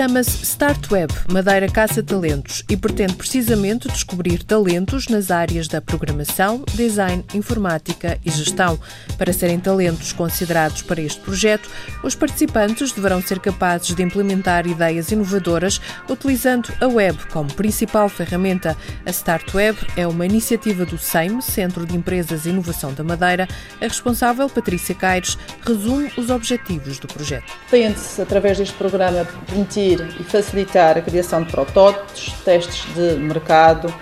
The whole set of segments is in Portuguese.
Chama-se StartWeb Madeira Caça Talentos e pretende precisamente descobrir talentos nas áreas da programação, design, informática e gestão. Para serem talentos considerados para este projeto, os participantes deverão ser capazes de implementar ideias inovadoras utilizando a web como principal ferramenta. A StartWeb é uma iniciativa do SEIM, Centro de Empresas e Inovação da Madeira. A responsável, Patrícia Caires, resume os objetivos do projeto. Pretende-se, através deste programa, permitir e facilitar a criação de protótipos, testes de mercado,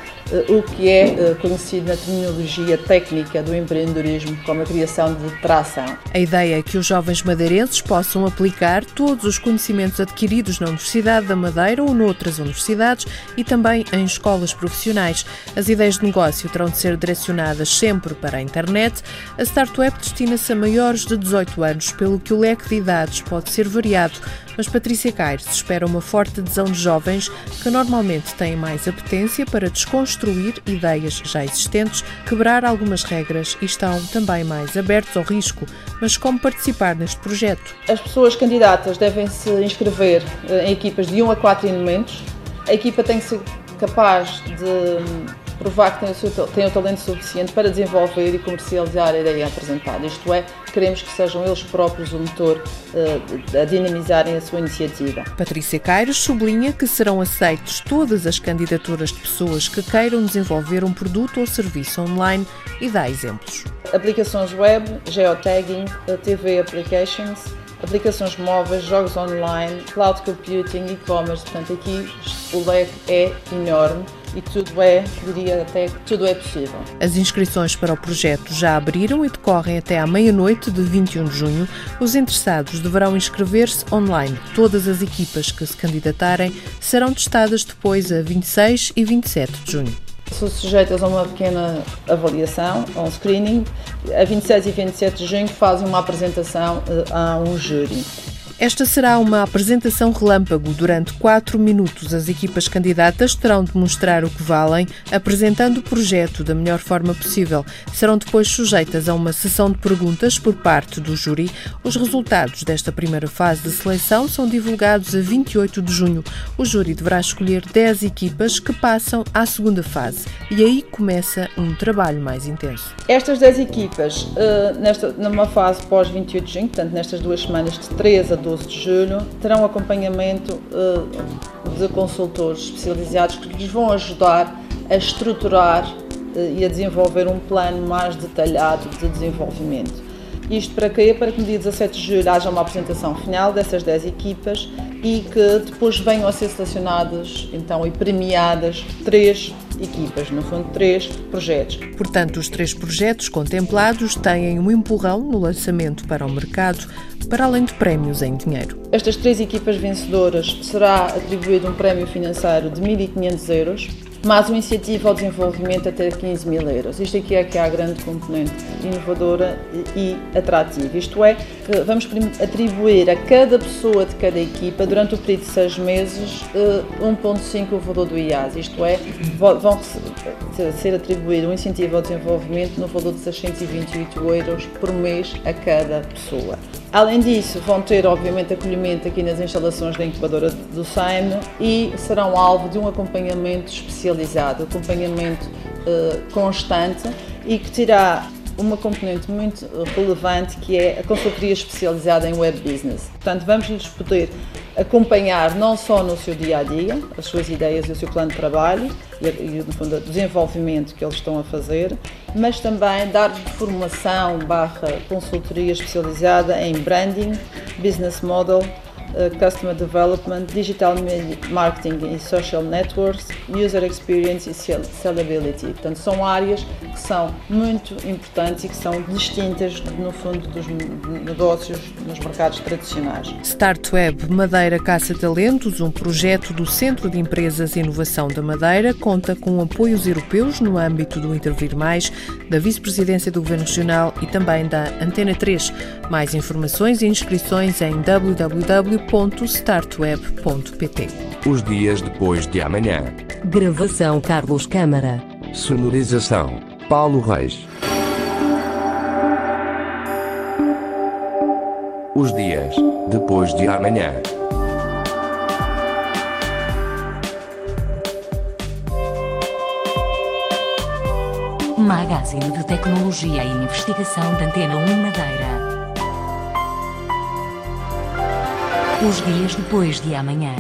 o que é eh, conhecido na terminologia técnica do empreendedorismo como a criação de tração. A ideia é que os jovens madeirenses possam aplicar todos os conhecimentos adquiridos na Universidade da Madeira ou noutras universidades e também em escolas profissionais. As ideias de negócio terão de ser direcionadas sempre para a internet. A Startup destina-se a maiores de 18 anos, pelo que o leque de idades pode ser variado mas Patrícia Caires espera uma forte adesão de jovens que normalmente têm mais apetência para desconstruir ideias já existentes, quebrar algumas regras e estão também mais abertos ao risco. Mas como participar neste projeto? As pessoas candidatas devem se inscrever eh, em equipas de 1 a 4 elementos. A equipa tem que ser capaz de provar que tem o, seu, tem o talento suficiente para desenvolver e comercializar a ideia apresentada. Isto é, queremos que sejam eles próprios o motor uh, a dinamizarem a sua iniciativa. Patrícia Caires sublinha que serão aceitos todas as candidaturas de pessoas que queiram desenvolver um produto ou serviço online e dá exemplos. Aplicações web, geotagging, TV applications, aplicações móveis, jogos online, cloud computing, e-commerce. Portanto, aqui o leque é enorme e tudo é, diria até que tudo é possível. As inscrições para o projeto já abriram e decorrem até à meia-noite de 21 de junho. Os interessados deverão inscrever-se online. Todas as equipas que se candidatarem serão testadas depois a 26 e 27 de junho. São sujeitas a uma pequena avaliação, a um screening. A 26 e 27 de junho fazem uma apresentação eh, a um júri. Esta será uma apresentação relâmpago. Durante quatro minutos, as equipas candidatas terão de mostrar o que valem, apresentando o projeto da melhor forma possível. Serão depois sujeitas a uma sessão de perguntas por parte do júri. Os resultados desta primeira fase de seleção são divulgados a 28 de junho. O júri deverá escolher 10 equipas que passam à segunda fase. E aí começa um trabalho mais intenso. Estas 10 equipas, eh, nesta, numa fase pós-28 de junho, portanto, nestas duas semanas de 13 a 12 12 de julho, terão acompanhamento uh, de consultores especializados que lhes vão ajudar a estruturar uh, e a desenvolver um plano mais detalhado de desenvolvimento. Isto para quê? Para que no dia 17 de julho haja uma apresentação final dessas 10 equipas e que depois venham a ser selecionadas então, e premiadas três equipas, no fundo, três projetos. Portanto, os três projetos contemplados têm um empurrão no lançamento para o mercado, para além de prémios em dinheiro. Estas três equipas vencedoras será atribuído um prémio financeiro de 1.500 euros mais uma iniciativa ao desenvolvimento até 15 mil euros. Isto aqui é que é a grande componente inovadora e atrativa. Isto é, vamos atribuir a cada pessoa de cada equipa, durante o período de seis meses, 1,5 eh, o valor do IAS. Isto é, vão ser atribuído um incentivo ao desenvolvimento no valor de 628 euros por mês a cada pessoa. Além disso, vão ter, obviamente, acolhimento aqui nas instalações da incubadora do SAIM e serão alvo de um acompanhamento especializado, acompanhamento uh, constante e que terá uma componente muito relevante que é a consultoria especializada em web business. Portanto, vamos lhes poder acompanhar não só no seu dia a dia, as suas ideias e o seu plano de trabalho e, no fundo, o desenvolvimento que eles estão a fazer, mas também dar-lhes formação barra consultoria especializada em branding, business model, Customer Development, Digital Marketing e Social Networks, User Experience e Scalability. Portanto, são áreas que são muito importantes e que são distintas, no fundo, dos negócios nos mercados tradicionais. StartWeb Madeira Caça Talentos, um projeto do Centro de Empresas e Inovação da Madeira, conta com apoios europeus no âmbito do Intervir Mais, da Vice-Presidência do Governo Regional e também da Antena 3. Mais informações e inscrições em www.startweb.pt. Os dias depois de amanhã. Gravação Carlos Câmara. Sonorização Paulo Reis. Os dias depois de amanhã. Magazine de Tecnologia e Investigação da Antena 1 Madeira. Os dias depois de amanhã.